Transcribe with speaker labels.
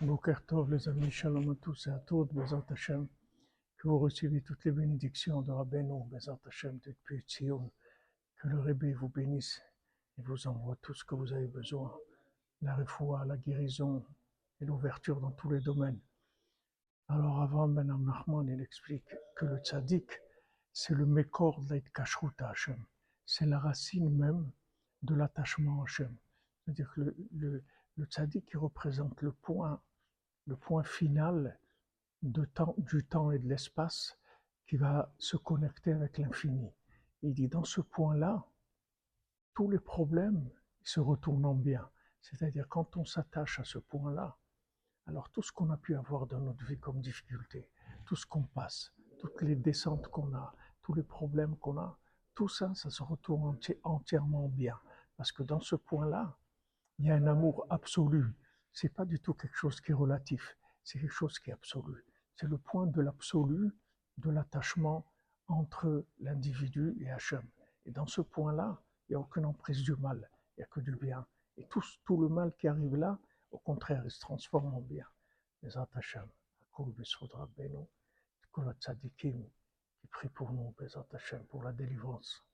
Speaker 1: Boker Tov, les amis, shalom à tous et à toutes, Bezat Hashem, que vous recevez toutes les bénédictions de Rabbeinu, Bezat Hashem, depuis Tzion, que le Rebbe vous bénisse et vous envoie tout ce que vous avez besoin, la refoua, la guérison et l'ouverture dans tous les domaines. Alors avant, Ben Nachman, il explique que le tzaddik, c'est le mécor de l'Aïd à Hashem, c'est la racine même de l'attachement à Hashem. C'est-à-dire que le, le tzaddik qui représente le point, le point final du temps et de l'espace qui va se connecter avec l'infini. Il dit dans ce point-là, tous les problèmes se retournent en bien. C'est-à-dire quand on s'attache à ce point-là, alors tout ce qu'on a pu avoir dans notre vie comme difficulté, tout ce qu'on passe, toutes les descentes qu'on a, tous les problèmes qu'on a, tout ça, ça se retourne entièrement bien. Parce que dans ce point-là, il y a un amour absolu. C'est pas du tout quelque chose qui est relatif, c'est quelque chose qui est absolu. C'est le point de l'absolu, de l'attachement entre l'individu et Hachem. Et dans ce point-là, il n'y a aucune emprise du mal, il n'y a que du bien. Et tout, le mal qui arrive là, au contraire, il se transforme en bien. Les Hachem, Beno, qui prie pour nous, Bezat Hachem, pour la délivrance.